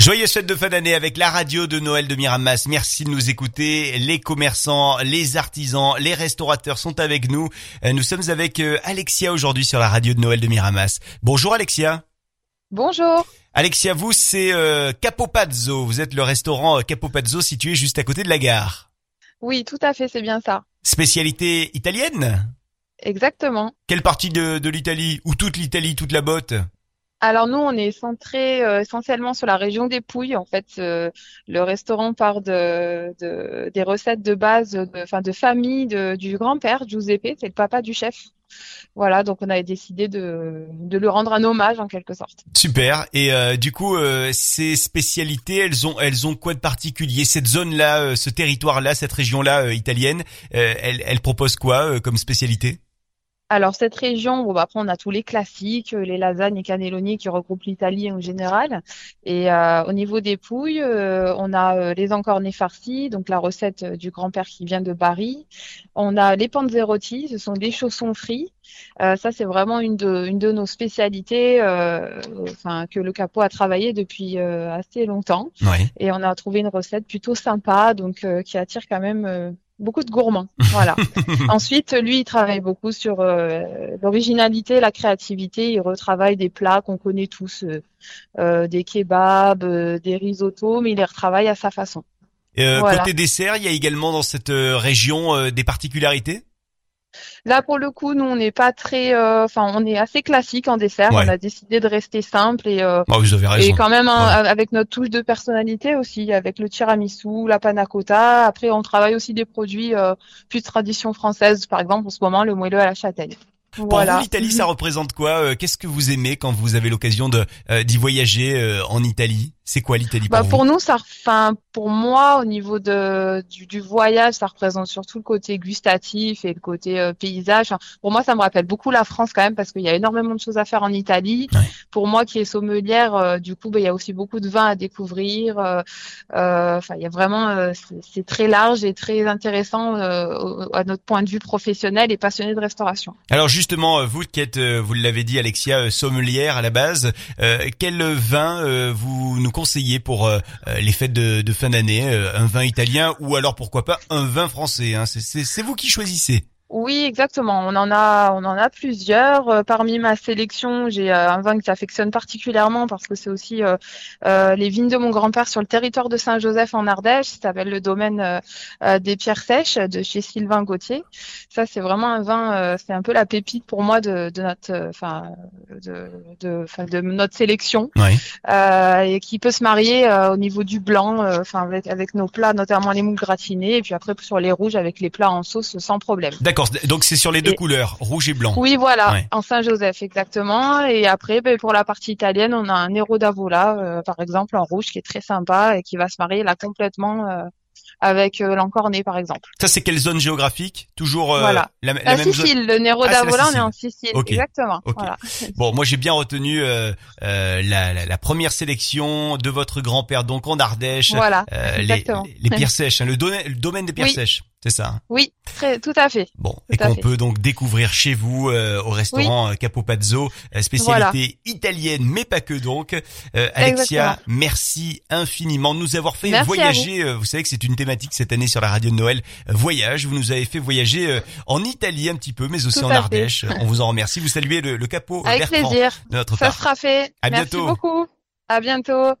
Joyeuse fête de fin d'année avec la radio de Noël de Miramas. Merci de nous écouter. Les commerçants, les artisans, les restaurateurs sont avec nous. Euh, Nous sommes avec euh, Alexia aujourd'hui sur la radio de Noël de Miramas. Bonjour Alexia. Bonjour. Alexia, vous c'est euh, Capopazzo. Vous êtes le restaurant Capopazzo situé juste à côté de la gare. Oui, tout à fait, c'est bien ça. Spécialité italienne? Exactement. Quelle partie de, de l'Italie? Ou toute l'Italie, toute la botte? Alors nous, on est centré euh, essentiellement sur la région des Pouilles. En fait, euh, le restaurant part de, de- des recettes de base, de, de famille de- du grand-père Giuseppe, c'est le papa du chef. Voilà, donc on avait décidé de, de lui rendre un hommage en quelque sorte. Super. Et euh, du coup, euh, ces spécialités, elles ont, elles ont quoi de particulier? Cette zone-là, euh, ce territoire-là, cette région-là euh, italienne, elle, elle propose quoi comme spécialité? Alors cette région, bon bah après on a tous les classiques, euh, les lasagnes et cannelloni qui regroupent l'Italie en général. Et euh, au niveau des pouilles, euh, on a euh, les encornets farcis, donc la recette euh, du grand-père qui vient de Bari. On a les panzerotti, ce sont des chaussons frits. Euh, ça c'est vraiment une de, une de nos spécialités, euh, enfin que le capot a travaillé depuis euh, assez longtemps. Ouais. Et on a trouvé une recette plutôt sympa, donc euh, qui attire quand même euh, beaucoup de gourmands. Voilà. Ensuite, lui, il travaille beaucoup sur euh, l'originalité, la créativité. Il retravaille des plats qu'on connaît tous, euh, euh, des kebabs, euh, des risottos, mais il les retravaille à sa façon. Euh, Voilà. Côté dessert, il y a également dans cette région euh, des particularités? Là, pour le coup, nous, on n'est pas très, euh, enfin, on est assez classique en dessert. Ouais. On a décidé de rester simple et euh, Bah, Vous avez Et raison. quand même avec notre touche de personnalité aussi, avec le tiramisu, la panna cotta. Après, on travaille aussi des produits euh, plus de tradition française, par exemple en ce moment le moelleux à la châtaigne. Pour Voilà. vous, l'Italie, ça représente quoi Euh, Qu'est-ce que vous aimez quand vous avez l'occasion de euh, d'y voyager euh, en Italie? C'est quoi l'Italie pour Bah, pour nous, ça, enfin, pour moi, au niveau de du, du voyage, ça représente surtout le côté gustatif et le côté euh, paysage. Enfin, pour moi, ça me rappelle beaucoup la France quand même parce qu'il y a énormément de choses à faire en Italie. Ouais. Pour moi, qui est sommelière, euh, du coup, bah, il y a aussi beaucoup de vins à découvrir. euh, Enfin, il y a vraiment, c'est très large et très intéressant à notre point de vue professionnel et passionné de restauration. Alors justement, vous qui êtes, vous l'avez dit, Alexia, sommelière à la base, quel vin vous nous conseillez pour euh, euh, les fêtes de, de fin d'année euh, Un vin italien ou alors pourquoi pas un vin français hein c'est vous qui choisissez. Oui, exactement. On en a, on en a plusieurs. Euh, parmi ma sélection, j'ai euh, un vin que j'affectionne particulièrement parce que c'est aussi euh, euh, les vignes de mon grand-père sur le territoire de Saint-Joseph en Ardèche. Ça s'appelle le domaine euh, euh, des Pierres Sèches de chez Sylvain Gauthier. Ça, c'est vraiment un vin, euh, c'est un peu la pépite pour moi de, de notre, enfin, de, de, de notre sélection euh, et qui peut se marier euh, au niveau du blanc, euh, enfin avec, avec nos plats, notamment les moules gratinées, et puis après sur les rouges avec les plats en sauce sans problème. D'accord. Donc c'est sur les deux Et- couleurs, rouge et blanc. Oui, voilà, Ouais. en Saint-Joseph, exactement. Et après, ben, pour la partie italienne, on a un Nero d'Avola, euh, par exemple, en rouge, qui est très sympa et qui va se marier là complètement euh, avec euh, l'encornet, par exemple. Ça c'est quelle zone géographique? Toujours euh, Voilà. la, la La même zone. Sicile, le Nero Ah, d'Avola, on est en Sicile, exactement. Voilà. Bon, moi j'ai bien retenu euh, euh, la, la, la première sélection de votre grand-père, donc en Ardèche. Voilà, Euh, les, exactement. les, les pierres sèches, hein, le, domaine, le domaine des pierres Oui. sèches, c'est ça. hein Oui, très, tout à fait. Bon, et qu'on peut donc découvrir chez vous euh, au restaurant euh, Capopazzo, euh, spécialité italienne, mais pas que donc. Euh, Alexia, Exactement. merci infiniment de nous avoir fait Merci voyager. euh, Vous. savez que c'est une thématique cette année sur la radio de Noël, voyage. Vous nous avez fait voyager euh, en Italie un petit peu, mais aussi Tout en fait. Ardèche. On vous en remercie. Vous saluez le, le capot Avec Bertrand plaisir. de notre Ça part. sera fait. À Merci bientôt. beaucoup. À bientôt.